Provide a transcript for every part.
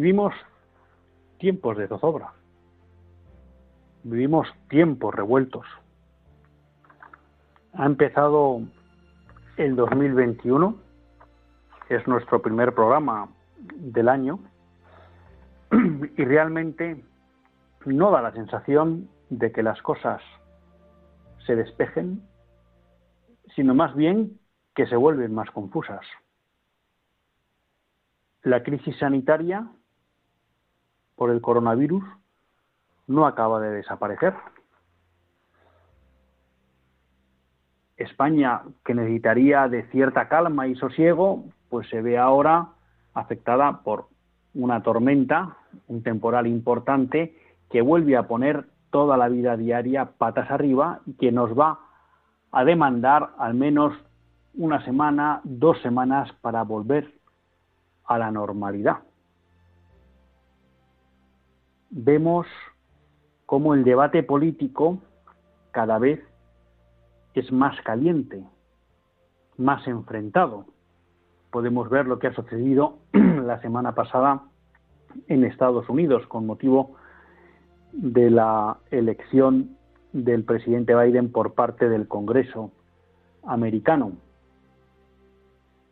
Vivimos tiempos de zozobra. Vivimos tiempos revueltos. Ha empezado el 2021, es nuestro primer programa del año, y realmente no da la sensación de que las cosas se despejen, sino más bien que se vuelven más confusas. La crisis sanitaria por el coronavirus no acaba de desaparecer. España, que necesitaría de cierta calma y sosiego, pues se ve ahora afectada por una tormenta, un temporal importante, que vuelve a poner toda la vida diaria patas arriba y que nos va a demandar al menos una semana, dos semanas para volver a la normalidad vemos cómo el debate político cada vez es más caliente, más enfrentado. Podemos ver lo que ha sucedido la semana pasada en Estados Unidos con motivo de la elección del presidente Biden por parte del Congreso americano.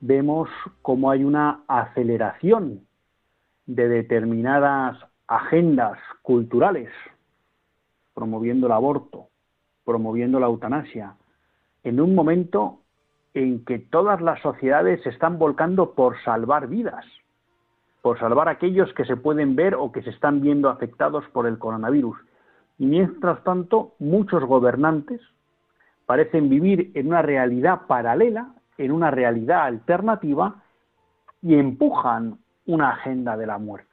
Vemos cómo hay una aceleración de determinadas agendas culturales, promoviendo el aborto, promoviendo la eutanasia, en un momento en que todas las sociedades se están volcando por salvar vidas, por salvar a aquellos que se pueden ver o que se están viendo afectados por el coronavirus. Y mientras tanto, muchos gobernantes parecen vivir en una realidad paralela, en una realidad alternativa, y empujan una agenda de la muerte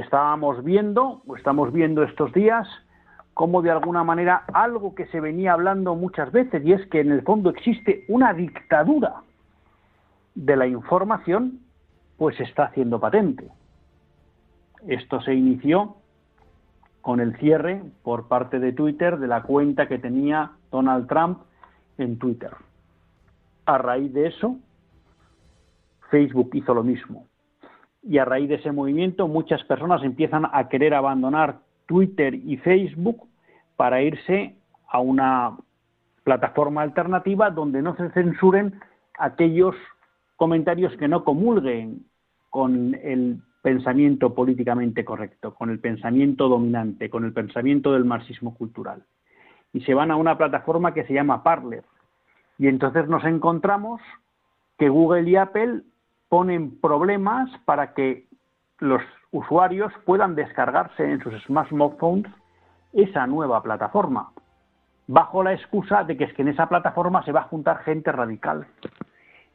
estábamos viendo, o estamos viendo estos días, como de alguna manera algo que se venía hablando muchas veces, y es que en el fondo existe una dictadura de la información, pues está haciendo patente. Esto se inició con el cierre por parte de Twitter de la cuenta que tenía Donald Trump en Twitter. A raíz de eso, Facebook hizo lo mismo y a raíz de ese movimiento muchas personas empiezan a querer abandonar Twitter y Facebook para irse a una plataforma alternativa donde no se censuren aquellos comentarios que no comulguen con el pensamiento políticamente correcto, con el pensamiento dominante, con el pensamiento del marxismo cultural. Y se van a una plataforma que se llama Parler. Y entonces nos encontramos que Google y Apple ponen problemas para que los usuarios puedan descargarse en sus smartphones esa nueva plataforma, bajo la excusa de que es que en esa plataforma se va a juntar gente radical.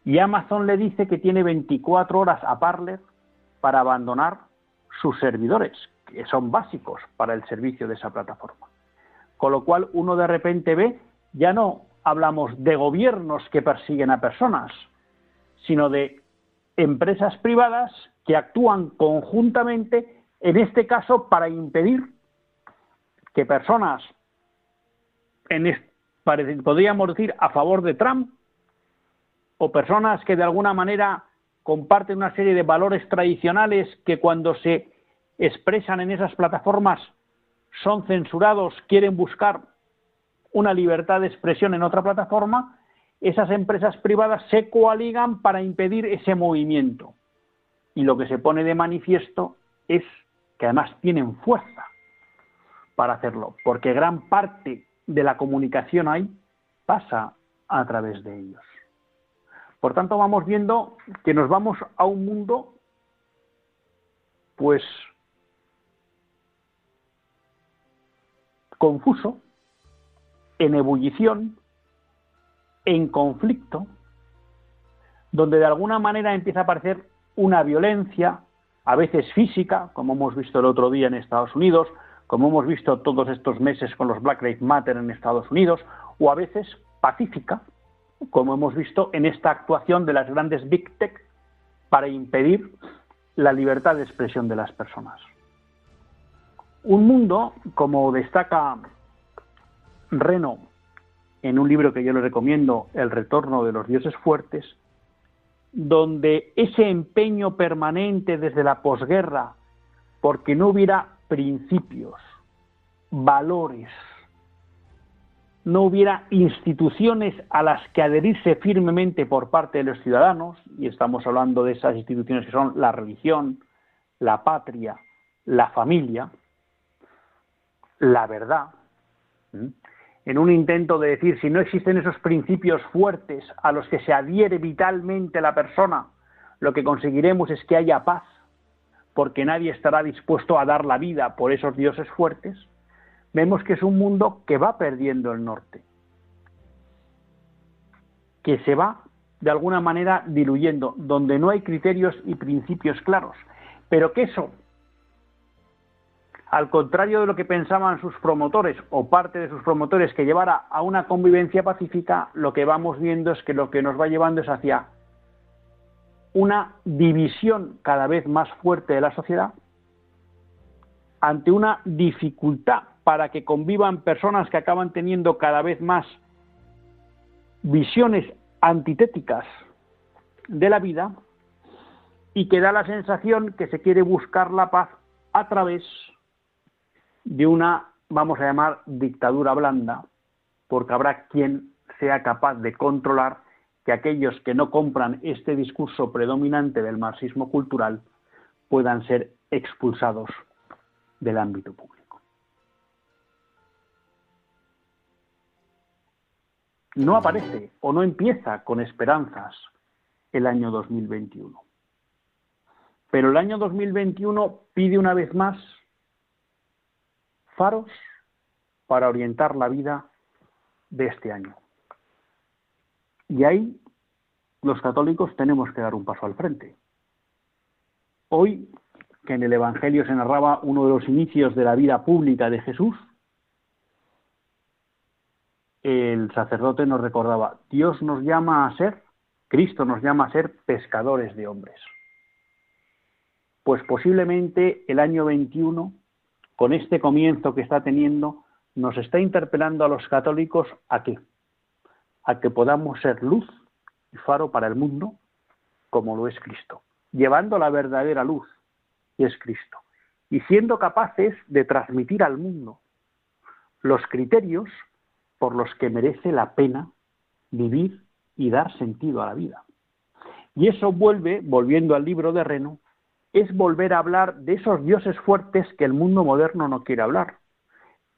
Y Amazon le dice que tiene 24 horas a Parler para abandonar sus servidores, que son básicos para el servicio de esa plataforma. Con lo cual uno de repente ve, ya no hablamos de gobiernos que persiguen a personas, sino de empresas privadas que actúan conjuntamente, en este caso, para impedir que personas, en podríamos decir, a favor de Trump, o personas que de alguna manera comparten una serie de valores tradicionales que cuando se expresan en esas plataformas son censurados, quieren buscar una libertad de expresión en otra plataforma, esas empresas privadas se coaligan para impedir ese movimiento. y lo que se pone de manifiesto es que además tienen fuerza para hacerlo, porque gran parte de la comunicación ahí pasa a través de ellos. Por tanto, vamos viendo que nos vamos a un mundo, pues, confuso, en ebullición, en conflicto, donde de alguna manera empieza a aparecer una violencia, a veces física, como hemos visto el otro día en Estados Unidos, como hemos visto todos estos meses con los Black Lives Matter en Estados Unidos, o a veces pacífica, como hemos visto en esta actuación de las grandes Big Tech para impedir la libertad de expresión de las personas. Un mundo, como destaca Reno en un libro que yo le recomiendo, El retorno de los dioses fuertes, donde ese empeño permanente desde la posguerra, porque no hubiera principios, valores, no hubiera instituciones a las que adherirse firmemente por parte de los ciudadanos, y estamos hablando de esas instituciones que son la religión, la patria, la familia, la verdad, en un intento de decir si no existen esos principios fuertes a los que se adhiere vitalmente la persona, lo que conseguiremos es que haya paz, porque nadie estará dispuesto a dar la vida por esos dioses fuertes, vemos que es un mundo que va perdiendo el norte, que se va de alguna manera diluyendo, donde no hay criterios y principios claros, pero que eso al contrario de lo que pensaban sus promotores o parte de sus promotores que llevara a una convivencia pacífica, lo que vamos viendo es que lo que nos va llevando es hacia una división cada vez más fuerte de la sociedad ante una dificultad para que convivan personas que acaban teniendo cada vez más visiones antitéticas de la vida y que da la sensación que se quiere buscar la paz a través de una, vamos a llamar, dictadura blanda, porque habrá quien sea capaz de controlar que aquellos que no compran este discurso predominante del marxismo cultural puedan ser expulsados del ámbito público. No aparece o no empieza con esperanzas el año 2021. Pero el año 2021 pide una vez más faros para orientar la vida de este año. Y ahí los católicos tenemos que dar un paso al frente. Hoy, que en el Evangelio se narraba uno de los inicios de la vida pública de Jesús, el sacerdote nos recordaba, Dios nos llama a ser, Cristo nos llama a ser pescadores de hombres. Pues posiblemente el año 21 con este comienzo que está teniendo, nos está interpelando a los católicos a qué? A que podamos ser luz y faro para el mundo como lo es Cristo, llevando la verdadera luz, y es Cristo, y siendo capaces de transmitir al mundo los criterios por los que merece la pena vivir y dar sentido a la vida. Y eso vuelve, volviendo al libro de Reno, es volver a hablar de esos dioses fuertes que el mundo moderno no quiere hablar,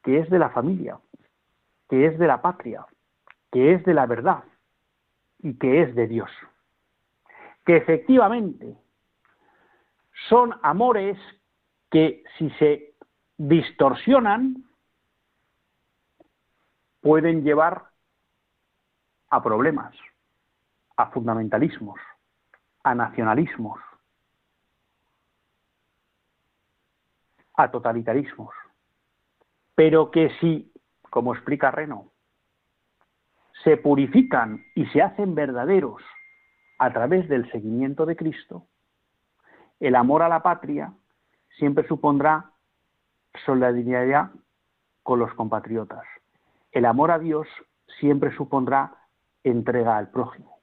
que es de la familia, que es de la patria, que es de la verdad y que es de Dios. Que efectivamente son amores que si se distorsionan pueden llevar a problemas, a fundamentalismos, a nacionalismos, a totalitarismos, pero que si, como explica Reno, se purifican y se hacen verdaderos a través del seguimiento de Cristo, el amor a la patria siempre supondrá solidaridad con los compatriotas. El amor a Dios siempre supondrá entrega al prójimo.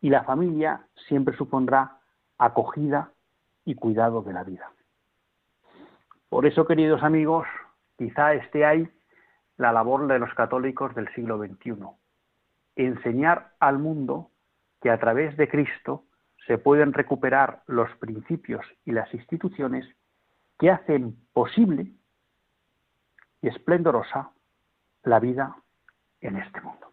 Y la familia siempre supondrá acogida y cuidado de la vida. Por eso, queridos amigos, quizá esté ahí la labor de los católicos del siglo XXI. Enseñar al mundo que a través de Cristo se pueden recuperar los principios y las instituciones que hacen posible y esplendorosa la vida en este mundo.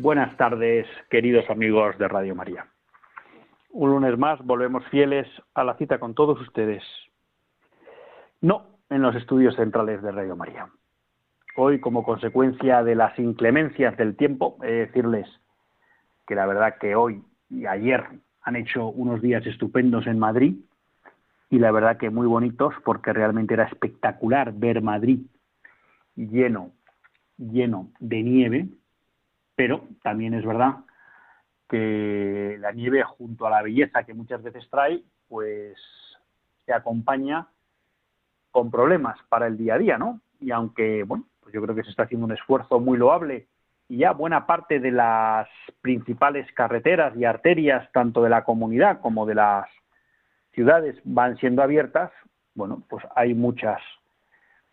Buenas tardes, queridos amigos de Radio María. Un lunes más volvemos fieles a la cita con todos ustedes. No en los estudios centrales de Radio María. Hoy, como consecuencia de las inclemencias del tiempo, he de decirles que la verdad que hoy y ayer han hecho unos días estupendos en Madrid y la verdad que muy bonitos porque realmente era espectacular ver Madrid lleno, lleno de nieve pero también es verdad que la nieve junto a la belleza que muchas veces trae, pues se acompaña con problemas para el día a día, ¿no? Y aunque, bueno, pues yo creo que se está haciendo un esfuerzo muy loable y ya buena parte de las principales carreteras y arterias, tanto de la comunidad como de las ciudades, van siendo abiertas, bueno, pues hay muchas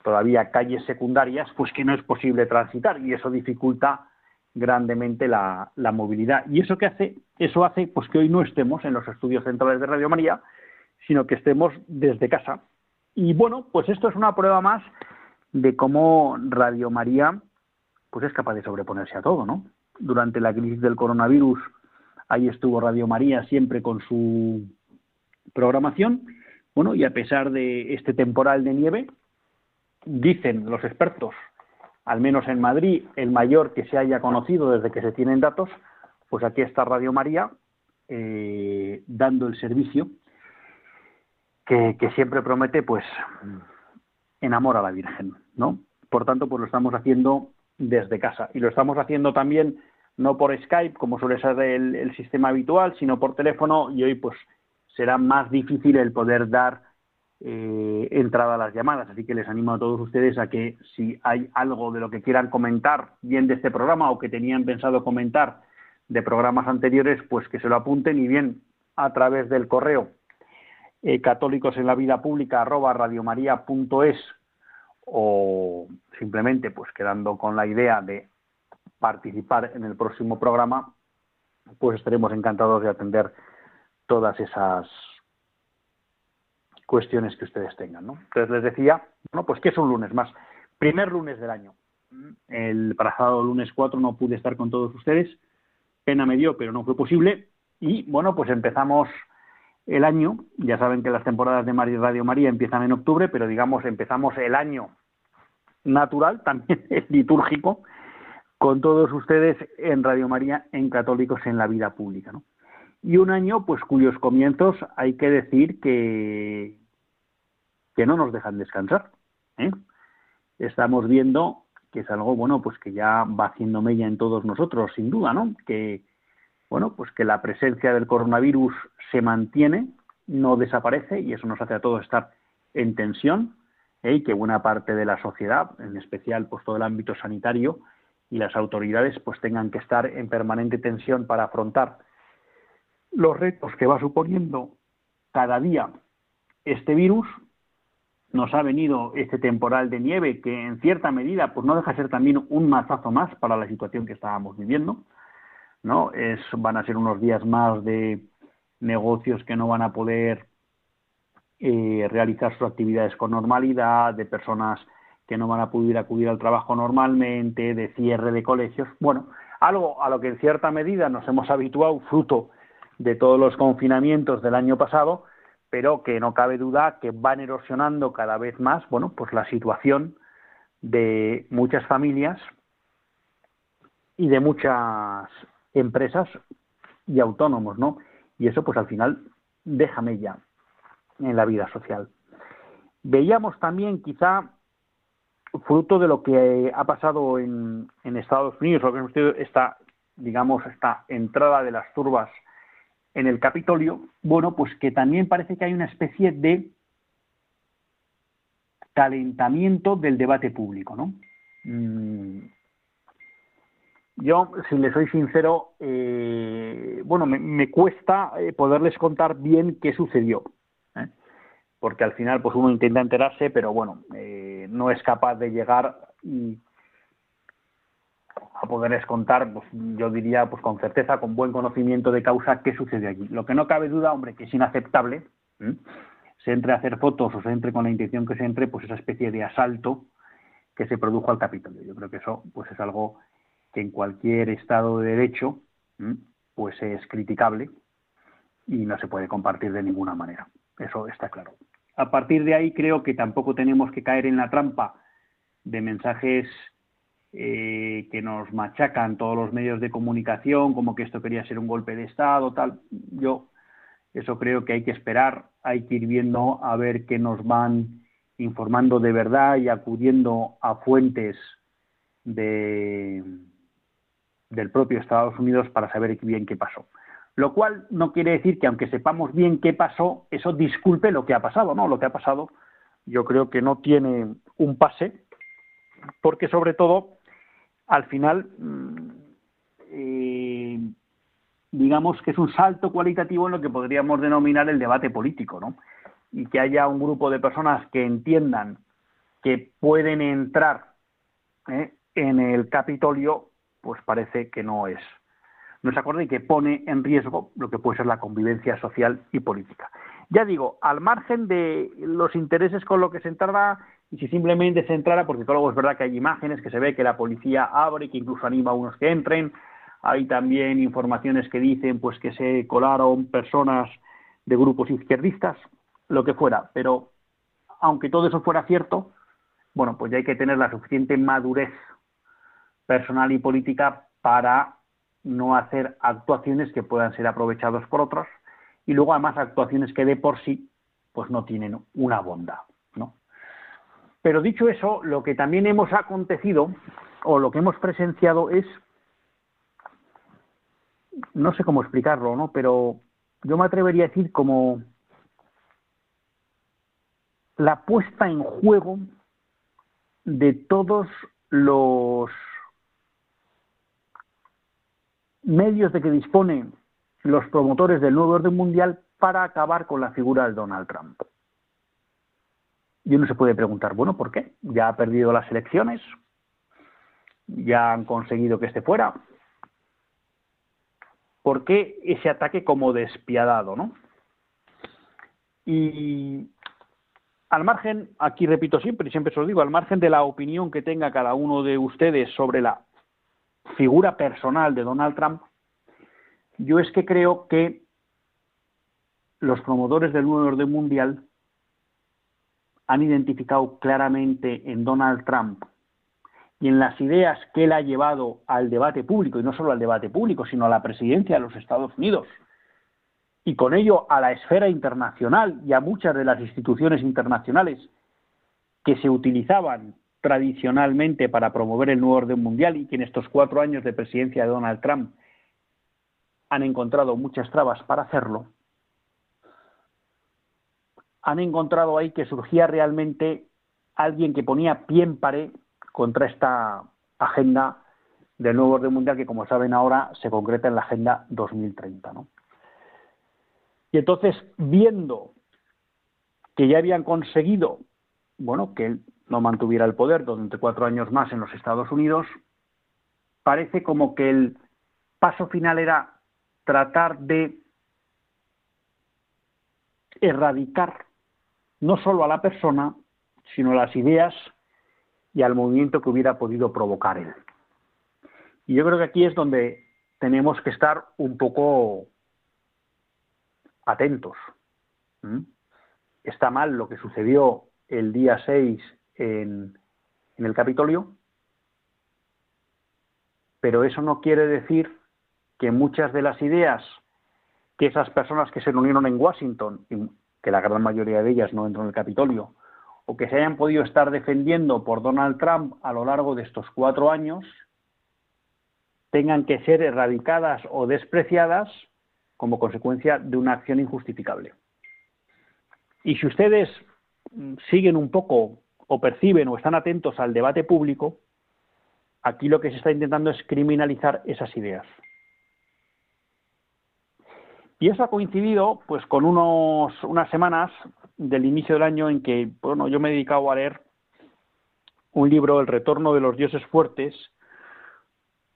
todavía calles secundarias, pues que no es posible transitar y eso dificulta grandemente la, movilidad. ¿Y eso qué hace? Eso hace pues que hoy no estemos en los estudios centrales de Radio María, sino que estemos desde casa. Y bueno, pues esto es una prueba más de cómo Radio María pues es capaz de sobreponerse a todo, ¿no? Durante la crisis del coronavirus, ahí estuvo Radio María siempre con su programación. Bueno, y a pesar de este temporal de nieve, dicen los expertos al menos en Madrid, el mayor que se haya conocido desde que se tienen datos, pues aquí está Radio María eh, dando el servicio que, siempre promete, pues, enamora a la Virgen, ¿no? Por tanto, pues lo estamos haciendo desde casa y lo estamos haciendo también no por Skype, como suele ser el, el sistema habitual, sino por teléfono y hoy, pues, será más difícil el poder dar eh, entrada a las llamadas. Así que les animo a todos ustedes a que si hay algo de lo que quieran comentar, bien de este programa o que tenían pensado comentar de programas anteriores, pues que se lo apunten y bien a través del correo eh, católicos en la vida pública arroba radiomaria.es o simplemente pues quedando con la idea de participar en el próximo programa, pues estaremos encantados de atender todas esas cuestiones que ustedes tengan. ¿no? Entonces les decía, bueno, pues que es un lunes más, primer lunes del año. El pasado lunes 4 no pude estar con todos ustedes, pena me dio, pero no fue posible. Y bueno, pues empezamos el año, ya saben que las temporadas de Radio María empiezan en octubre, pero digamos empezamos el año natural, también litúrgico, con todos ustedes en Radio María, en Católicos en la Vida Pública. ¿no? Y un año pues cuyos comienzos hay que decir que, que no nos dejan descansar. ¿eh? Estamos viendo que es algo bueno pues que ya va haciendo mella en todos nosotros, sin duda, ¿no? Que bueno pues que la presencia del coronavirus se mantiene, no desaparece y eso nos hace a todos estar en tensión ¿eh? y que buena parte de la sociedad, en especial pues todo el ámbito sanitario y las autoridades pues tengan que estar en permanente tensión para afrontar los retos que va suponiendo cada día este virus, nos ha venido este temporal de nieve que en cierta medida pues no deja de ser también un mazazo más para la situación que estábamos viviendo, ¿no? Es, van a ser unos días más de negocios que no van a poder eh, realizar sus actividades con normalidad, de personas que no van a poder acudir al trabajo normalmente, de cierre de colegios, bueno, algo a lo que en cierta medida nos hemos habituado fruto de todos los confinamientos del año pasado, pero que no cabe duda que van erosionando cada vez más, bueno, pues la situación de muchas familias y de muchas empresas y autónomos, ¿no? Y eso, pues al final, déjame ya en la vida social. Veíamos también, quizá, fruto de lo que ha pasado en, Estados Unidos, lo que hemos tenido esta, digamos, esta entrada de las turbas en el Capitolio, bueno, pues que también parece que hay una especie de calentamiento del debate público, ¿no? Mm, yo, si le soy sincero, eh, bueno, me, cuesta eh, poderles contar bien qué sucedió, ¿eh? porque al final, pues uno intenta enterarse, pero bueno, no es capaz de llegar a poderles contar, pues yo diría, pues con certeza, con buen conocimiento de causa, qué sucedió allí. Lo que no cabe duda, hombre, que es inaceptable, se entre a hacer fotos o se entre con la intención que se entre, pues esa especie de asalto que se produjo al Capitolio. Yo creo que eso, pues es algo que en cualquier Estado de Derecho pues es criticable y no se puede compartir de ninguna manera. Eso está claro. A partir de ahí creo que tampoco tenemos que caer en la trampa de mensajes eh, que nos machacan todos los medios de comunicación, como que esto quería ser un golpe de Estado, tal. Yo eso creo que hay que esperar, hay que ir viendo a ver qué nos van informando de verdad y acudiendo a fuentes de, del propio Estados Unidos para saber bien qué pasó. Lo cual no quiere decir que aunque sepamos bien qué pasó, eso disculpe lo que ha pasado, ¿no? Lo que ha pasado yo creo que no tiene un pase, porque sobre todo, al final, mm, eh, digamos que es un salto cualitativo en lo que podríamos denominar el debate político, ¿no? Y que haya un grupo de personas que entiendan que pueden entrar ¿eh? en el Capitolio pues parece que no es no es acorde y que pone en riesgo lo que puede ser la convivencia social y política. Ya digo, al margen de los intereses con lo que se entrara y si simplemente se entrara, porque luego es verdad que hay imágenes que se ve que la policía abre, que incluso anima a unos que entren, hay también informaciones que dicen pues que se colaron personas de grupos izquierdistas, lo que fuera, pero aunque todo eso fuera cierto, bueno, pues ya hay que tener la suficiente madurez personal y política para no hacer actuaciones que puedan ser aprovechados por otros. Y luego además actuaciones que de por sí pues no tienen una bondad. Pero dicho eso, lo que también hemos acontecido o lo que hemos presenciado es no sé cómo explicarlo, ¿no? Pero yo me atrevería a decir como la puesta en juego de todos los medios de que disponen los promotores del nuevo orden mundial para acabar con la figura de Donald Trump. Y uno se puede preguntar, bueno, ¿por qué? Ya ha perdido las elecciones, ya han conseguido que esté fuera. ¿Por qué ese ataque como despiadado, no? Y al margen, aquí repito siempre y siempre se lo digo, al margen de la opinión que tenga cada uno de ustedes sobre la figura personal de Donald Trump, yo es que creo que los promotores del nuevo orden mundial han identificado claramente en Donald Trump y en las ideas que él ha llevado al debate público, y no solo al debate público, sino a la presidencia de los Estados Unidos, y con ello a la esfera internacional y a muchas de las instituciones internacionales que se utilizaban tradicionalmente para promover el nuevo orden mundial y que en estos cuatro años de presidencia de Donald Trump han encontrado muchas trabas para hacerlo, han encontrado ahí que surgía realmente alguien que ponía pie en pared contra esta agenda del nuevo orden mundial que, como saben ahora, se concreta en la Agenda 2030. Y entonces, viendo que ya habían conseguido, bueno, que no mantuviera el poder durante cuatro años más en los Estados Unidos, parece como que el paso final era tratar de erradicar no solo a la persona, sino a las ideas y al movimiento que hubiera podido provocar él. Y yo creo que aquí es donde tenemos que estar un poco atentos. Está mal lo que sucedió el día 6 en, en el Capitolio, pero eso no quiere decir que muchas de las ideas que esas personas que se reunieron en Washington, que la gran mayoría de ellas no entró en el Capitolio, o que se hayan podido estar defendiendo por Donald Trump a lo largo de estos cuatro años, tengan que ser erradicadas o despreciadas como consecuencia de una acción injustificable. Y si ustedes mm, siguen un poco o perciben o están atentos al debate público, aquí lo que se está intentando es criminalizar esas ideas. Y eso ha coincidido pues con unos, unas semanas del inicio del año en que bueno, yo me he dedicado a leer un libro, El retorno de los dioses fuertes,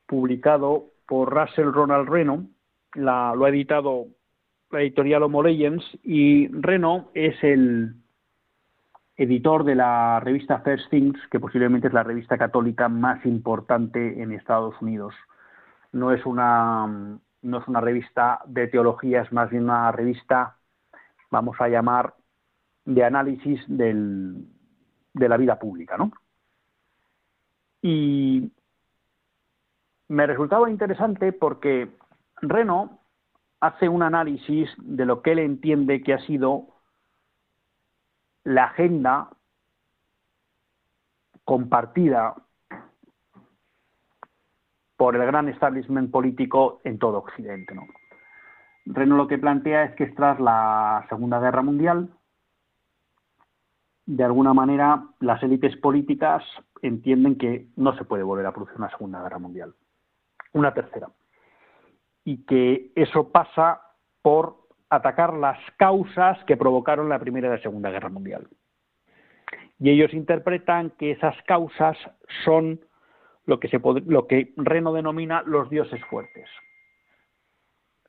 publicado por Russell Ronald Reno, lo ha editado la editorial Homo Legends, y Reno es el editor de la revista First Things, que posiblemente es la revista católica más importante en Estados Unidos. No es una no es una revista de teología, es más bien una revista, vamos a llamar, de análisis de la vida pública, ¿no? Y me resultaba interesante porque Reno hace un análisis de lo que él entiende que ha sido la agenda compartida por el gran establishment político en todo Occidente. ¿no? Reno lo que plantea es que tras la Segunda Guerra Mundial, de alguna manera las élites políticas entienden que no se puede volver a producir una Segunda Guerra Mundial, una tercera, y que eso pasa por atacar las causas que provocaron la Primera y la Segunda Guerra Mundial. Y ellos interpretan que esas causas son lo que, Reno denomina los dioses fuertes.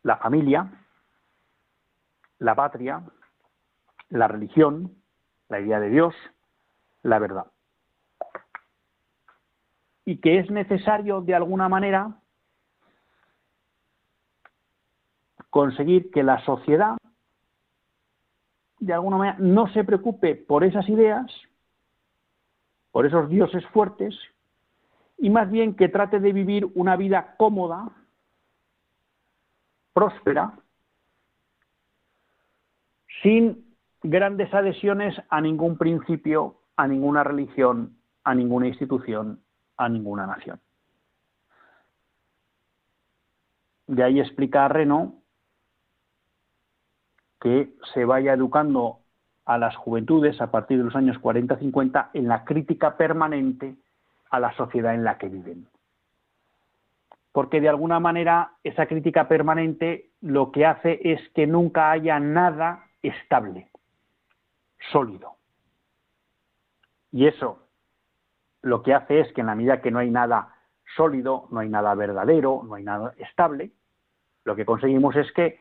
La familia, la patria, la religión, la idea de Dios, la verdad. Y que es necesario de alguna manera conseguir que la sociedad de alguna manera no se preocupe por esas ideas, por esos dioses fuertes, y más bien que trate de vivir una vida cómoda, próspera, sin grandes adhesiones a ningún principio, a ninguna religión, a ninguna institución, a ninguna nación. De ahí explica a Reno que se vaya educando a las juventudes a partir de los años 40-50 en la crítica permanente a la sociedad en la que viven. Porque de alguna manera esa crítica permanente lo que hace es que nunca haya nada estable, sólido. Y eso lo que hace es que en la medida que no hay nada sólido, no hay nada verdadero, no hay nada estable, lo que conseguimos es que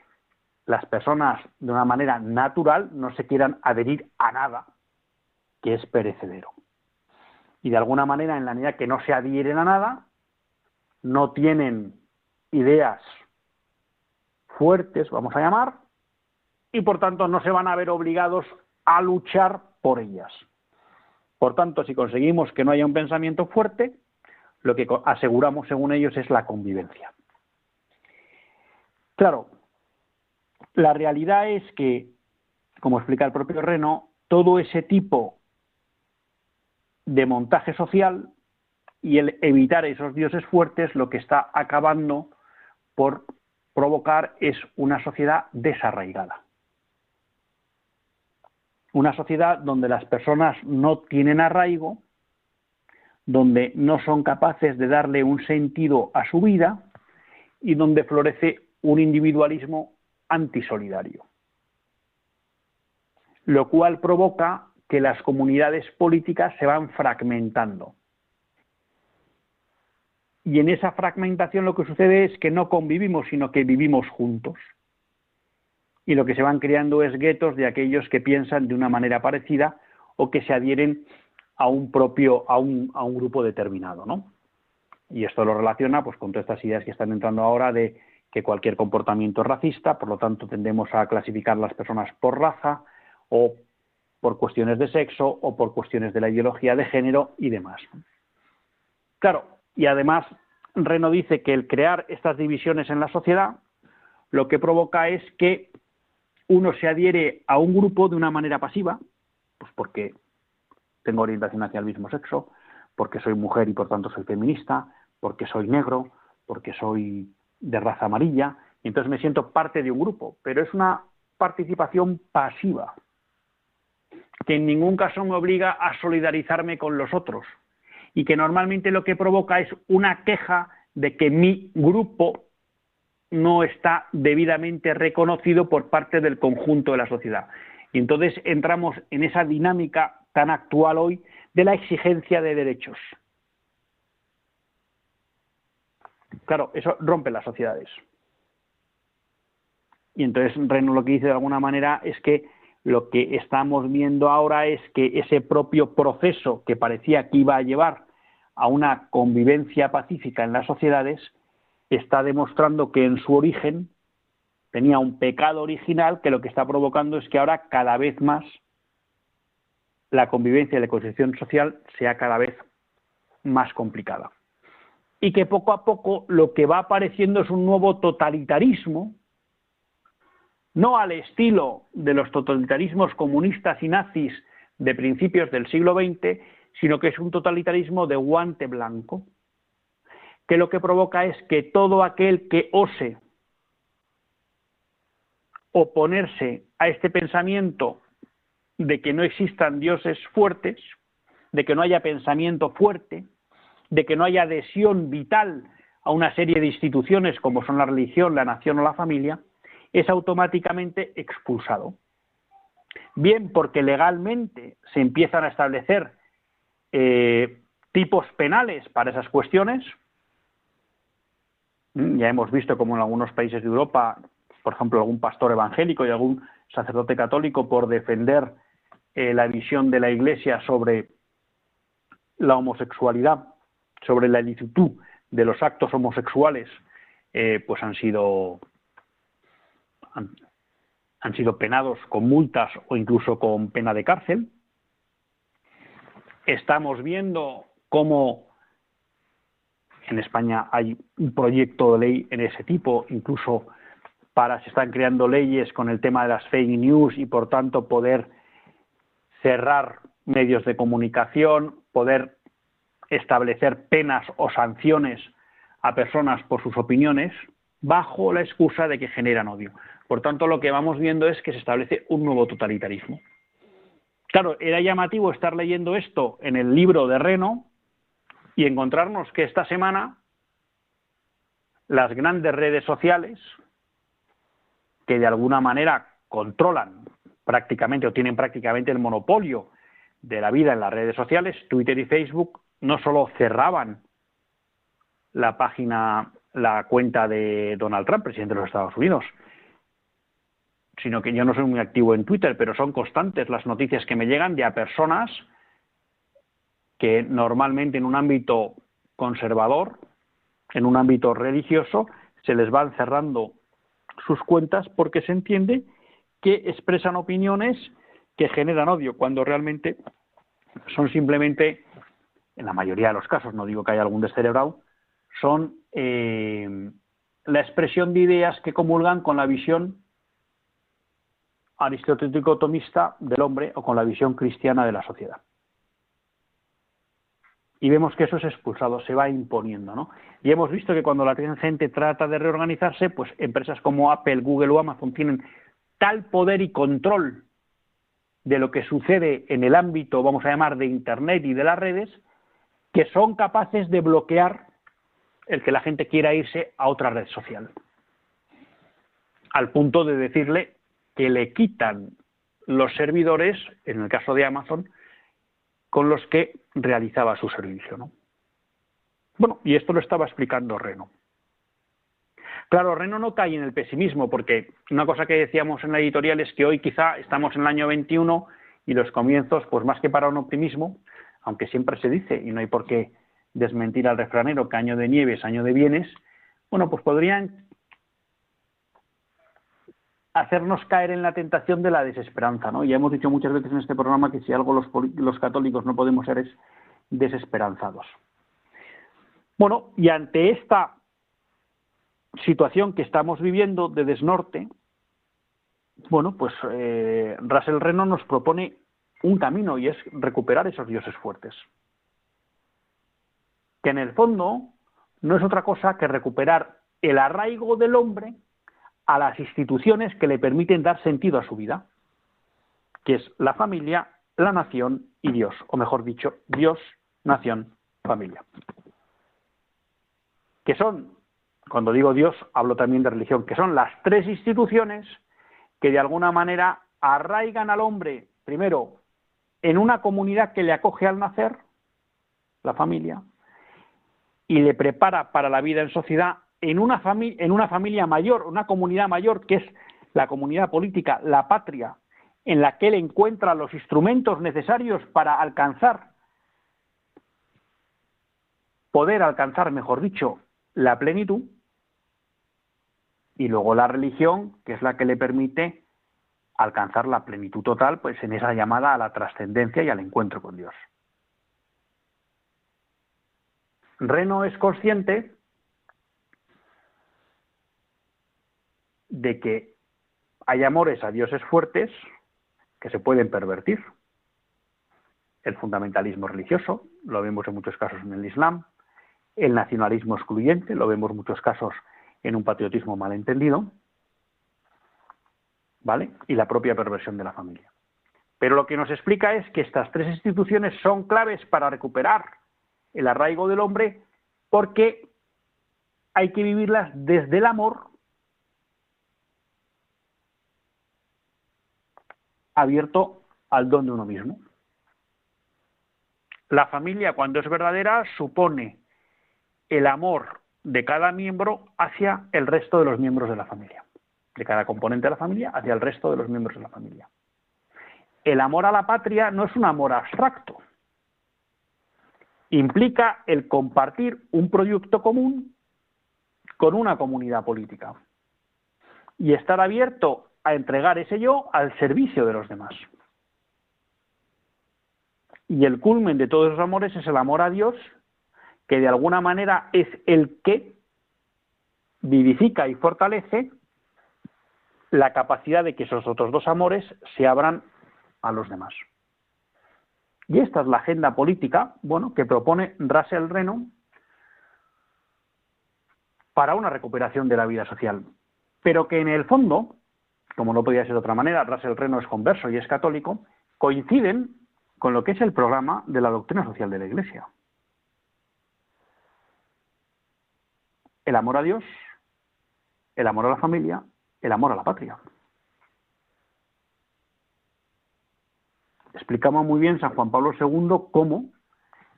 las personas de una manera natural no se quieran adherir a nada que es perecedero y de alguna manera en la medida que no se adhieren a nada, no tienen ideas fuertes, vamos a llamar, y por tanto no se van a ver obligados a luchar por ellas. Por tanto, si conseguimos que no haya un pensamiento fuerte, lo que aseguramos según ellos es la convivencia. Claro, la realidad es que, como explica el propio Reno, todo ese tipo de montaje social y el evitar esos dioses fuertes lo que está acabando por provocar es una sociedad desarraigada. Una sociedad donde las personas no tienen arraigo, donde no son capaces de darle un sentido a su vida y donde florece un individualismo antisolidario. Lo cual provoca que las comunidades políticas se van fragmentando. Y en esa fragmentación lo que sucede es que no convivimos, sino que vivimos juntos. Y lo que se van creando es guetos de aquellos que piensan de una manera parecida o que se adhieren a un propio, a un, a un grupo determinado, ¿no? Y esto lo relaciona pues con todas estas ideas que están entrando ahora de que cualquier comportamiento es racista, por lo tanto tendemos a clasificar las personas por raza o por cuestiones de sexo o por cuestiones de la ideología de género y demás. Claro, y además Reno dice que el crear estas divisiones en la sociedad lo que provoca es que uno se adhiere a un grupo de una manera pasiva, pues porque tengo orientación hacia el mismo sexo, porque soy mujer y por tanto soy feminista, porque soy negro, porque soy de raza amarilla, y entonces me siento parte de un grupo, pero es una participación pasiva, que en ningún caso me obliga a solidarizarme con los otros, y que normalmente lo que provoca es una queja de que mi grupo no está debidamente reconocido por parte del conjunto de la sociedad. Y entonces entramos en esa dinámica tan actual hoy de la exigencia de derechos. Claro, eso rompe las sociedades. Y entonces Reno lo que dice de alguna manera es que lo que estamos viendo ahora es que ese propio proceso que parecía que iba a llevar a una convivencia pacífica en las sociedades está demostrando que en su origen tenía un pecado original que lo que está provocando es que ahora cada vez más la convivencia y la construcción social sea cada vez más complicada. Y que poco a poco lo que va apareciendo es un nuevo totalitarismo, no al estilo de los totalitarismos comunistas y nazis de principios del siglo XX, sino que es un totalitarismo de guante blanco, que lo que provoca es que todo aquel que ose oponerse a este pensamiento de que no existan dioses fuertes, de que no haya pensamiento fuerte, de que no haya adhesión vital a una serie de instituciones como son la religión, la nación o la familia, es automáticamente expulsado. Bien porque legalmente se empiezan a establecer eh, tipos penales para esas cuestiones. Mm, ya hemos visto como en algunos países de Europa, por ejemplo, algún pastor evangélico y algún sacerdote católico por defender eh, la visión de la Iglesia sobre la homosexualidad, sobre la licitud de los actos homosexuales, eh, pues han sido han sido penados con multas o incluso con pena de cárcel. Estamos viendo cómo en España hay un proyecto de ley en ese tipo, incluso para se están creando leyes con el tema de las fake news y por tanto poder cerrar medios de comunicación, poder establecer penas o sanciones a personas por sus opiniones bajo la excusa de que generan odio. Por tanto, lo que vamos viendo es que se establece un nuevo totalitarismo. Claro, era llamativo estar leyendo esto en el libro de Reno y encontrarnos que esta semana las grandes redes sociales, que de alguna manera controlan prácticamente o tienen prácticamente el monopolio de la vida en las redes sociales, Twitter y Facebook, no solo cerraban la página, la cuenta de Donald Trump, presidente de los Estados Unidos, sino que yo no soy muy activo en Twitter, pero son constantes las noticias que me llegan de a personas que normalmente en un ámbito conservador, en un ámbito religioso, se les van cerrando sus cuentas porque se entiende que expresan opiniones que generan odio, cuando realmente son simplemente, en la mayoría de los casos, no digo que haya algún descerebrado, son eh, la expresión de ideas que comulgan con la visión aristotélico tomista del hombre o con la visión cristiana de la sociedad. Y vemos que eso es expulsado, se va imponiendo, ¿no? Y hemos visto que cuando la gente trata de reorganizarse, pues empresas como Apple, Google o Amazon tienen tal poder y control de lo que sucede en el ámbito, vamos a llamar, de Internet y de las redes, que son capaces de bloquear el que la gente quiera irse a otra red social. Al punto de decirle que le quitan los servidores, en el caso de Amazon, con los que realizaba su servicio. ¿no? Bueno, y esto lo estaba explicando Reno. Claro, Reno no cae en el pesimismo, porque una cosa que decíamos en la editorial es que hoy quizá estamos en el año 21 y los comienzos, pues más que para un optimismo, aunque siempre se dice, y no hay por qué desmentir al refranero que año de nieve es año de bienes, bueno, pues podrían hacernos caer en la tentación de la desesperanza, ¿no? Ya hemos dicho muchas veces en este programa que si algo los, los católicos no podemos ser es desesperanzados. Bueno, y ante esta situación que estamos viviendo de desnorte, bueno, pues eh, Russell Reno nos propone un camino y es recuperar esos dioses fuertes. Que en el fondo no es otra cosa que recuperar el arraigo del hombre a las instituciones que le permiten dar sentido a su vida, que es la familia, la nación y Dios, o mejor dicho, Dios, nación, familia. Que son, cuando digo Dios, hablo también de religión, que son las tres instituciones que de alguna manera arraigan al hombre, primero, en una comunidad que le acoge al nacer, la familia, y le prepara para la vida en sociedad en una, familia mayor, una comunidad mayor, que es la comunidad política, la patria, en la que él encuentra los instrumentos necesarios para alcanzar, poder alcanzar, mejor dicho, la plenitud, y luego la religión, que es la que le permite alcanzar la plenitud total, pues en esa llamada a la trascendencia y al encuentro con Dios. Reno es consciente de que hay amores a dioses fuertes que se pueden pervertir. El fundamentalismo religioso, lo vemos en muchos casos en el Islam, el nacionalismo excluyente, lo vemos en muchos casos en un patriotismo malentendido, ¿vale? Y la propia perversión de la familia. Pero lo que nos explica es que estas tres instituciones son claves para recuperar el arraigo del hombre porque hay que vivirlas desde el amor abierto al don de uno mismo. La familia, cuando es verdadera, supone el amor de cada miembro hacia el resto de los miembros de la familia, de cada componente de la familia hacia el resto de los miembros de la familia. El amor a la patria no es un amor abstracto, implica el compartir un proyecto común con una comunidad política y estar abierto a entregar ese yo al servicio de los demás. Y el culmen de todos esos amores es el amor a Dios, que de alguna manera es el que vivifica y fortalece la capacidad de que esos otros dos amores se abran a los demás. Y esta es la agenda política, bueno, que propone Russell Reno para una recuperación de la vida social, pero que en el fondo como no podía ser de otra manera, Russell Reno es converso y es católico, coinciden con lo que es el programa de la doctrina social de la Iglesia. El amor a Dios, el amor a la familia, el amor a la patria. Explicamos muy bien San Juan Pablo II cómo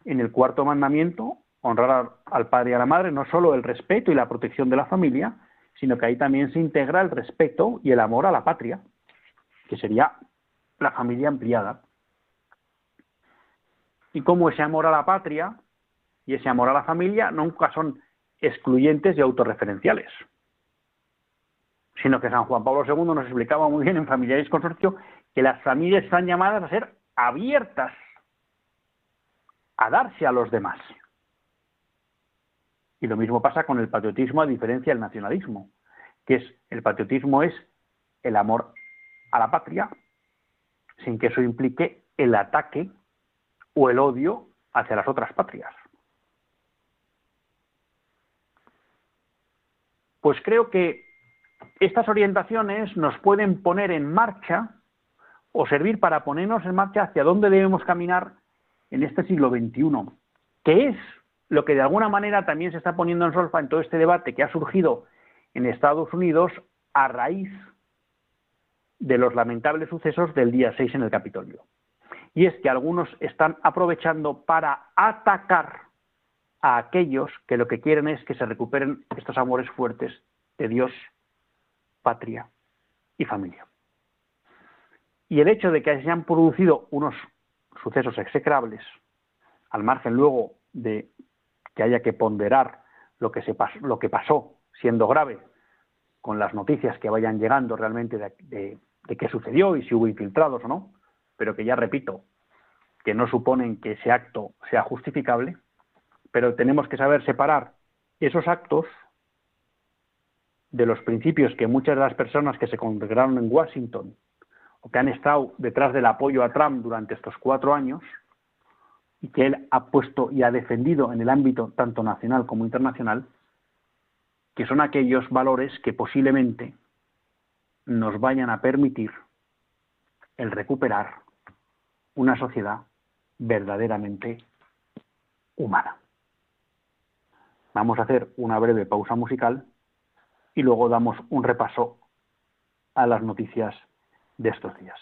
en el cuarto mandamiento honrar al padre y a la madre, no solo el respeto y la protección de la familia, sino que ahí también se integra el respeto y el amor a la patria, que sería la familia ampliada. Y como ese amor a la patria y ese amor a la familia nunca son excluyentes y autorreferenciales, sino que San Juan Pablo II nos explicaba muy bien en Familiares Consorcio que las familias están llamadas a ser abiertas a darse a los demás. Y lo mismo pasa con el patriotismo a diferencia del nacionalismo, que es el patriotismo es el amor a la patria sin que eso implique el ataque o el odio hacia las otras patrias. Pues creo que estas orientaciones nos pueden poner en marcha o servir para ponernos en marcha hacia dónde debemos caminar en este siglo XXI, que es lo que de alguna manera también se está poniendo en solfa en todo este debate que ha surgido en Estados Unidos a raíz de los lamentables sucesos del día 6 en el Capitolio. Y es que algunos están aprovechando para atacar a aquellos que lo que quieren es que se recuperen estos amores fuertes de Dios, patria y familia. Y el hecho de que se hayan producido unos sucesos execrables, al margen luego de que haya que ponderar lo que, se lo que pasó, siendo grave, con las noticias que vayan llegando realmente de, qué sucedió y si hubo infiltrados o no, pero que ya repito, que no suponen que ese acto sea justificable, pero tenemos que saber separar esos actos de los principios que muchas de las personas que se congregaron en Washington o que han estado detrás del apoyo a Trump durante estos cuatro años y que él ha puesto y ha defendido en el ámbito tanto nacional como internacional, que son aquellos valores que posiblemente nos vayan a permitir el recuperar una sociedad verdaderamente humana. Vamos a hacer una breve pausa musical y luego damos un repaso a las noticias de estos días.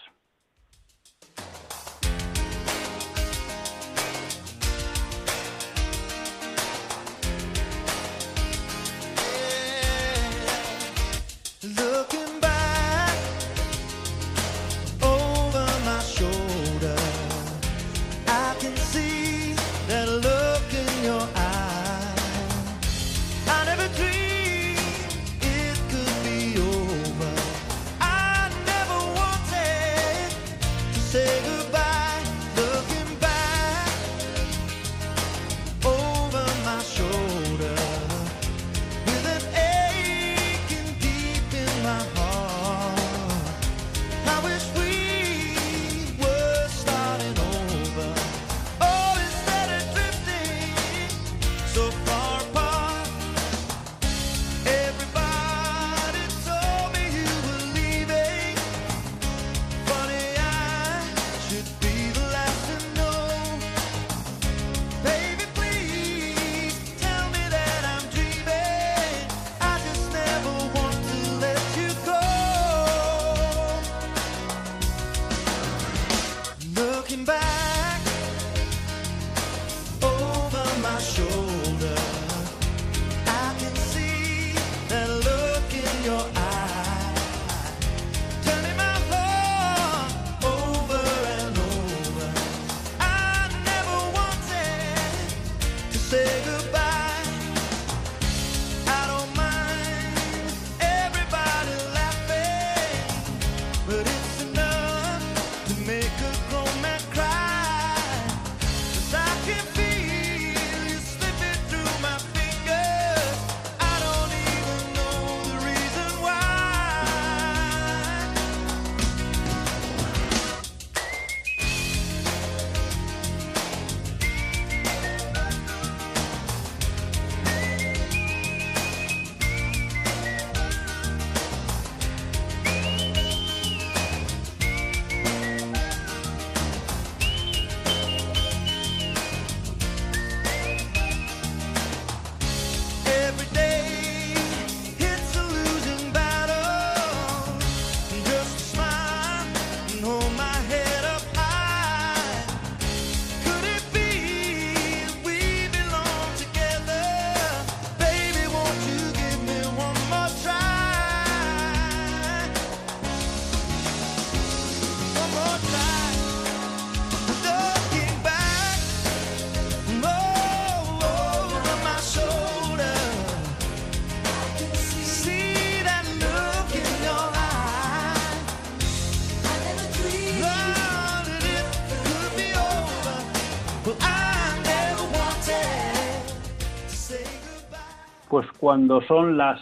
Cuando son las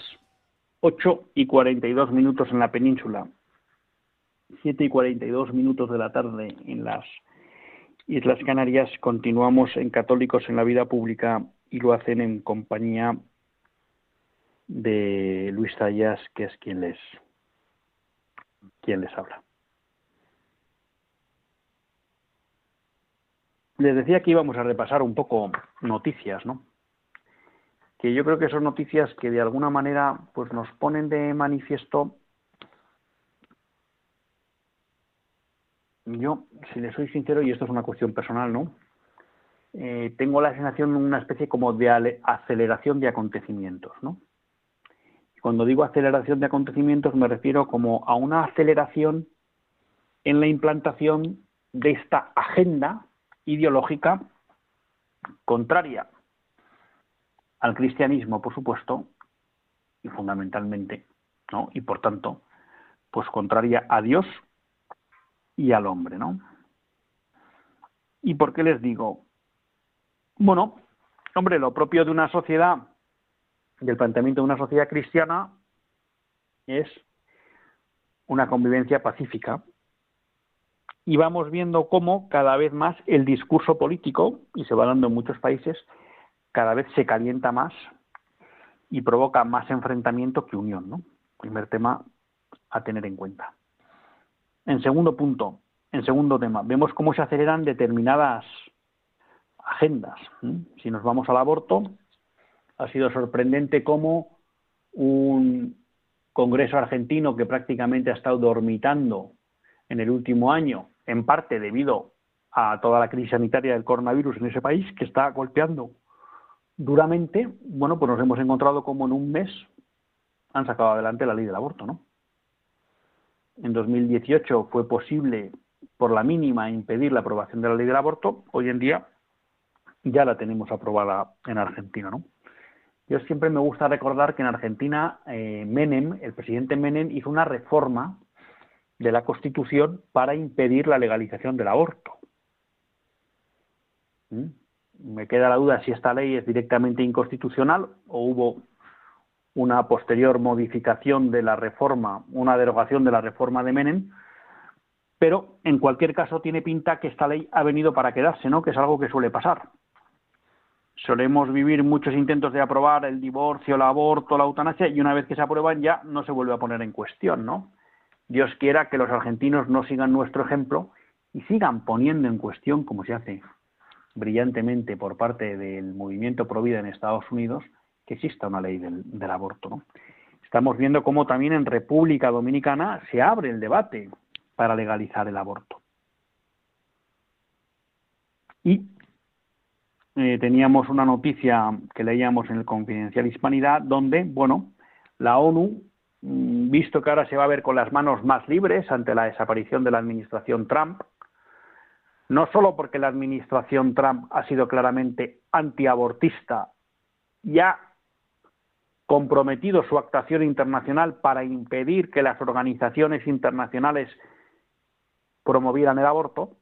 8 y 42 minutos en la península, 7 y 42 minutos de la tarde en las Islas Canarias, continuamos en Católicos en la Vida Pública y lo hacen en compañía de Luis Tallas, que es quien les, quien les habla. Les decía que íbamos a repasar un poco noticias, ¿no? Que yo creo que son noticias que de alguna manera pues nos ponen de manifiesto. Yo si le soy sincero y esto es una cuestión personal no eh, tengo la sensación de una especie como de aceleración de acontecimientos no cuando digo aceleración de acontecimientos me refiero como a una aceleración en la implantación de esta agenda ideológica contraria al cristianismo, por supuesto, y fundamentalmente ¿no? Y por tanto, pues contraria a Dios y al hombre, ¿no? ¿Y por qué les digo? Bueno, hombre, lo propio de una sociedad, del planteamiento de una sociedad cristiana, es una convivencia pacífica. Y vamos viendo cómo cada vez más el discurso político, y se va dando en muchos países, cada vez se calienta más y provoca más enfrentamiento que unión. ¿no? Primer tema a tener en cuenta. En segundo punto, en segundo tema, vemos cómo se aceleran determinadas agendas. Si nos vamos al aborto, ha sido sorprendente cómo un Congreso argentino que prácticamente ha estado dormitando en el último año, en parte debido a toda la crisis sanitaria del coronavirus en ese país, que está golpeando duramente, bueno, pues nos hemos encontrado como en un mes han sacado adelante la ley del aborto, ¿no? En 2018 fue posible, por la mínima, impedir la aprobación de la ley del aborto. Hoy en día ya la tenemos aprobada en Argentina, ¿no? Yo siempre me gusta recordar que en Argentina eh, Menem, el presidente Menem, hizo una reforma de la Constitución para impedir la legalización del aborto. ¿Mm? Me queda la duda si esta ley es directamente inconstitucional o hubo una posterior modificación de la reforma, una derogación de la reforma de Menem, pero en cualquier caso tiene pinta que esta ley ha venido para quedarse, ¿no? Que es algo que suele pasar. Solemos vivir muchos intentos de aprobar el divorcio, el aborto, la eutanasia y una vez que se aprueban ya no se vuelve a poner en cuestión, ¿no? Dios quiera que los argentinos no sigan nuestro ejemplo y sigan poniendo en cuestión, como se hace brillantemente por parte del movimiento Provida en Estados Unidos, que exista una ley del, aborto. Estamos viendo cómo también en República Dominicana se abre el debate para legalizar el aborto. Y eh, teníamos una noticia que leíamos en el Confidencial Hispanidad, donde, bueno, la ONU, mm, visto que ahora se va a ver con las manos más libres ante la desaparición de la administración Trump, no solo porque la administración Trump ha sido claramente antiabortista y ha comprometido su actuación internacional para impedir que las organizaciones internacionales promovieran el aborto,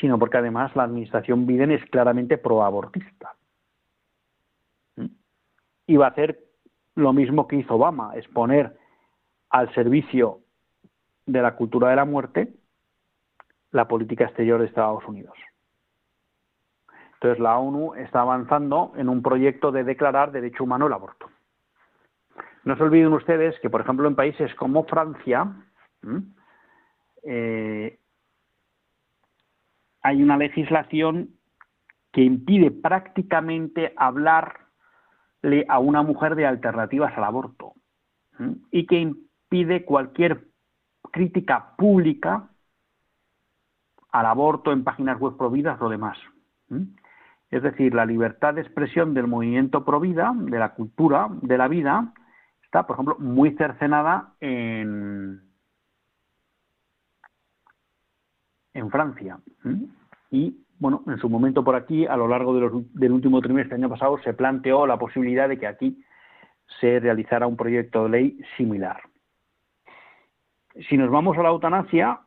sino porque además la administración Biden es claramente proabortista. ¿Mm? Y va a hacer lo mismo que hizo Obama, es poner al servicio de la cultura de la muerte la política exterior de Estados Unidos. Entonces la ONU está avanzando en un proyecto de declarar derecho humano el aborto. No se olviden ustedes que, por ejemplo, en países como Francia eh, hay una legislación que impide prácticamente hablarle a una mujer de alternativas al aborto y que impide cualquier crítica pública al aborto en páginas web providas o demás. Es decir, la libertad de expresión del movimiento provida, de la cultura, de la vida, por ejemplo, muy cercenada en, Francia. Y, bueno, en su momento por aquí, a lo largo del último trimestre del año pasado, se planteó la posibilidad de que aquí se realizara un proyecto de ley similar. Si nos vamos a la eutanasia,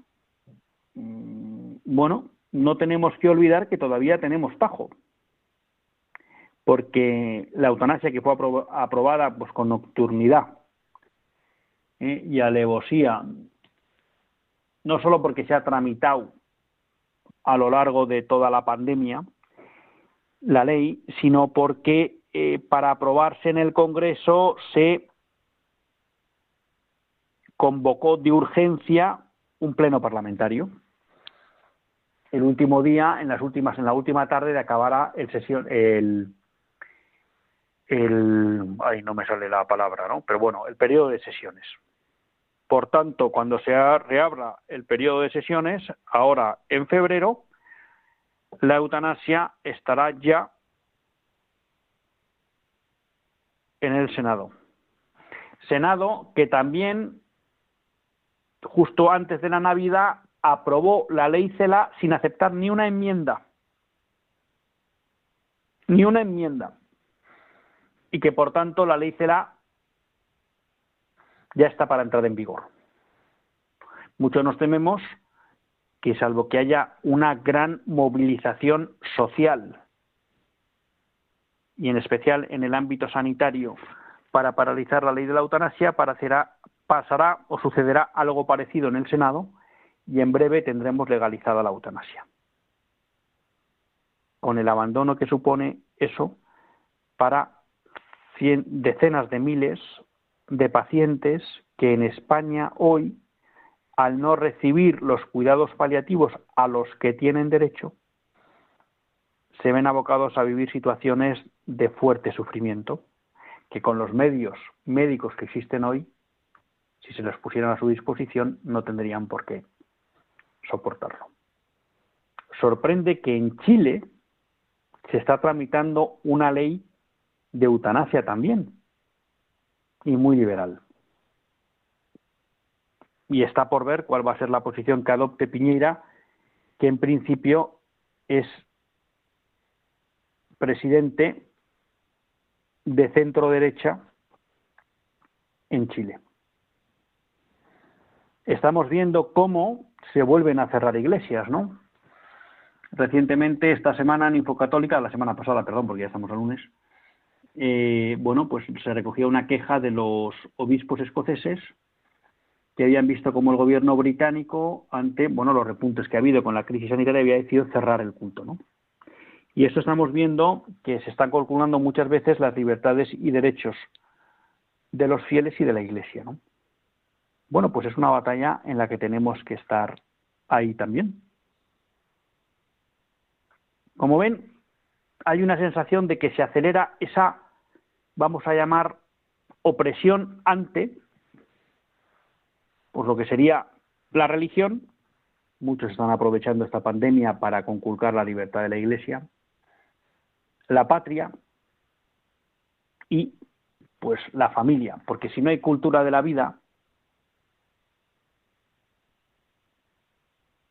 bueno, no tenemos que olvidar que todavía tenemos tajo porque la eutanasia que fue aprobada pues, con nocturnidad ¿eh? y alevosía, no solo porque se ha tramitado a lo largo de toda la pandemia la ley, sino porque eh, para aprobarse en el Congreso se convocó de urgencia un pleno parlamentario el último día, en las últimas, en la última tarde de acabar el sesión, el, el, ay, no me sale la palabra, ¿no? Pero bueno, el periodo de sesiones. Por tanto, cuando se reabra el periodo de sesiones, ahora en febrero, la eutanasia estará ya en el Senado. Senado que también, justo antes de la Navidad, aprobó la ley CELA sin aceptar ni una enmienda. Ni una enmienda y que por tanto la ley CELA ya está para entrar en vigor. Muchos nos tememos que salvo que haya una gran movilización social, y en especial en el ámbito sanitario, para paralizar la ley de la eutanasia, pasará o sucederá algo parecido en el Senado y en breve tendremos legalizada la eutanasia. Con el abandono que supone eso para decenas de miles de pacientes que en España hoy, al no recibir los cuidados paliativos a los que tienen derecho, se ven abocados a vivir situaciones de fuerte sufrimiento, que con los medios médicos que existen hoy, si se los pusieran a su disposición, no tendrían por qué soportarlo. Sorprende que en Chile se está tramitando una ley de eutanasia también, y muy liberal. Y está por ver cuál va a ser la posición que adopte Piñera, que en principio es presidente de centro derecha en Chile. Estamos viendo cómo se vuelven a cerrar iglesias, ¿no? Recientemente, esta semana en Infocatólica, la semana pasada, perdón, porque ya estamos al lunes, eh, bueno, pues se recogía una queja de los obispos escoceses que habían visto como el gobierno británico, ante bueno los repuntes que ha habido con la crisis sanitaria, había decidido cerrar el culto, ¿no? Y esto estamos viendo que se están calculando muchas veces las libertades y derechos de los fieles y de la Iglesia. ¿no? Bueno, pues es una batalla en la que tenemos que estar ahí también. Como ven, hay una sensación de que se acelera esa, vamos a llamar, opresión ante, por lo que sería la religión. Muchos están aprovechando esta pandemia para conculcar la libertad de la Iglesia la patria y pues la familia, porque si no hay cultura de la vida,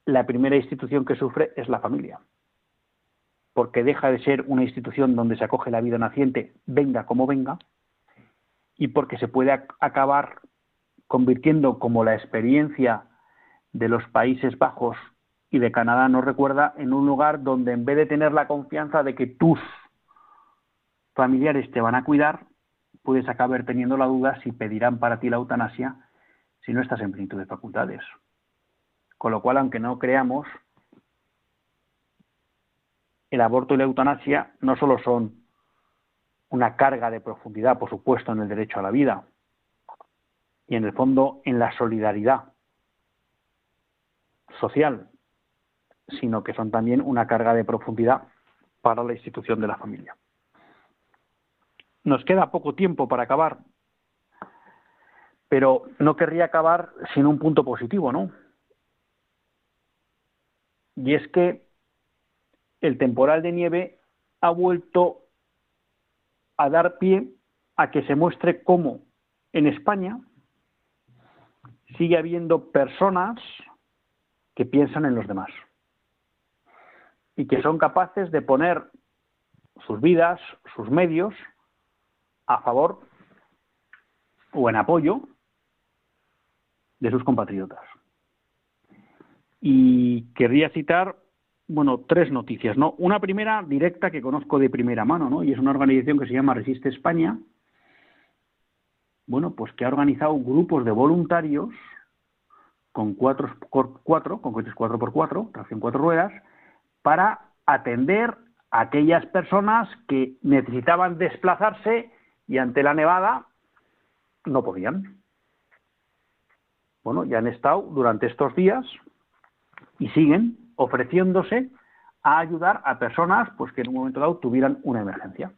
la primera institución que sufre es la familia, porque deja de ser una institución donde se acoge la vida naciente, venga como venga, y porque se puede acabar convirtiendo como la experiencia de los Países Bajos y de Canadá nos recuerda en un lugar donde en vez de tener la confianza de que tus familiares te van a cuidar, puedes acabar teniendo la duda si pedirán para ti la eutanasia si no estás en plenitud de facultades. Con lo cual, aunque no creamos, el aborto y la eutanasia no solo son una carga de profundidad, por supuesto, en el derecho a la vida, y en el fondo en la solidaridad social, sino que son también una carga de profundidad para la institución de la familia. Nos queda poco tiempo para acabar, pero no querría acabar sin un punto positivo, ¿no? Y es que el temporal de nieve ha vuelto a dar pie a que se muestre cómo en España sigue habiendo personas que piensan en los demás y que son capaces de poner sus vidas, sus medios, a favor o en apoyo de sus compatriotas. Y querría citar, bueno, tres noticias, ¿no? Una primera directa que conozco de primera mano, ¿no? Y es una organización que se llama Resiste España, bueno, pues que ha organizado grupos de voluntarios con cuatro, cuatro con coches cuatro por cuatro, tracción cuatro ruedas, para atender a aquellas personas que necesitaban desplazarse y ante la nevada no podían. Bueno, ya han estado durante estos días y siguen ofreciéndose a ayudar a personas pues que en un momento dado tuvieran una emergencia.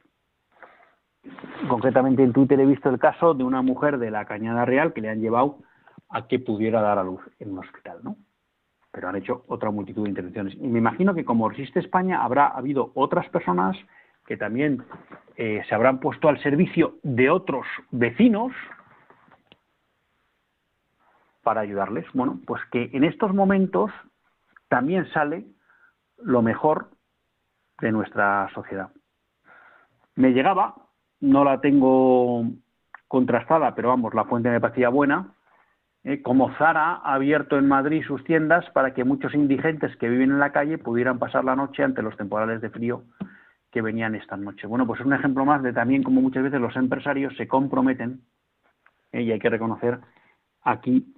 Concretamente en Twitter he visto el caso de una mujer de la Cañada Real que le han llevado a que pudiera dar a luz en un hospital, ¿no? Pero han hecho otra multitud de intervenciones. Y me imagino que como resiste España habrá habido otras personas que también eh, se habrán puesto al servicio de otros vecinos para ayudarles. Bueno, pues que en estos momentos también sale lo mejor de nuestra sociedad. Me llegaba, no la tengo contrastada, pero vamos, la fuente me parecía buena, eh, como Zara ha abierto en Madrid sus tiendas para que muchos indigentes que viven en la calle pudieran pasar la noche ante los temporales de frío que venían esta noche. Bueno, pues es un ejemplo más de también como muchas veces los empresarios se comprometen, eh, y hay que reconocer aquí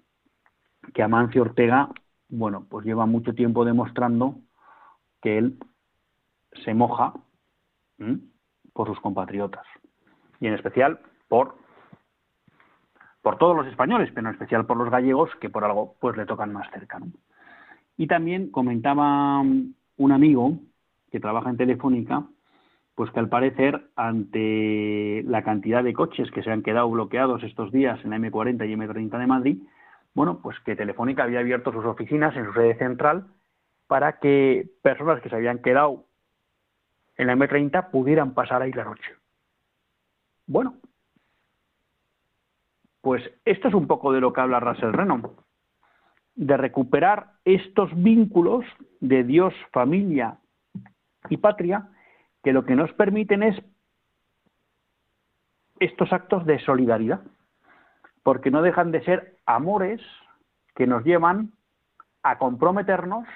que Amancio Ortega, bueno, pues lleva mucho tiempo demostrando que él se moja por sus compatriotas, y en especial por por todos los españoles, pero en especial por los gallegos, que por algo pues le tocan más cerca. Y también comentaba un amigo que trabaja en Telefónica, pues que al parecer, ante la cantidad de coches que se han quedado bloqueados estos días en la M40 y M30 de Madrid, bueno, pues que Telefónica había abierto sus oficinas en su sede central para que personas que se habían quedado en la M30 pudieran pasar ahí la noche. Bueno, pues esto es un poco de lo que habla Russell Renan, de recuperar estos vínculos de Dios, familia y patria, que lo que nos permiten es estos actos de solidaridad, porque no dejan de ser amores que nos llevan a comprometernos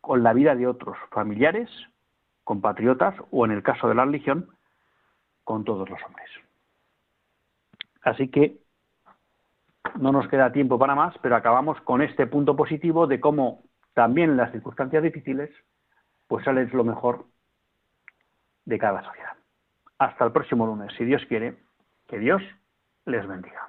con la vida de otros familiares, compatriotas o en el caso de la religión, con todos los hombres. Así que no nos queda tiempo para más, pero acabamos con este punto positivo de cómo también en las circunstancias difíciles, pues sale lo mejor de cada sociedad. Hasta el próximo lunes, si Dios quiere, que Dios les bendiga.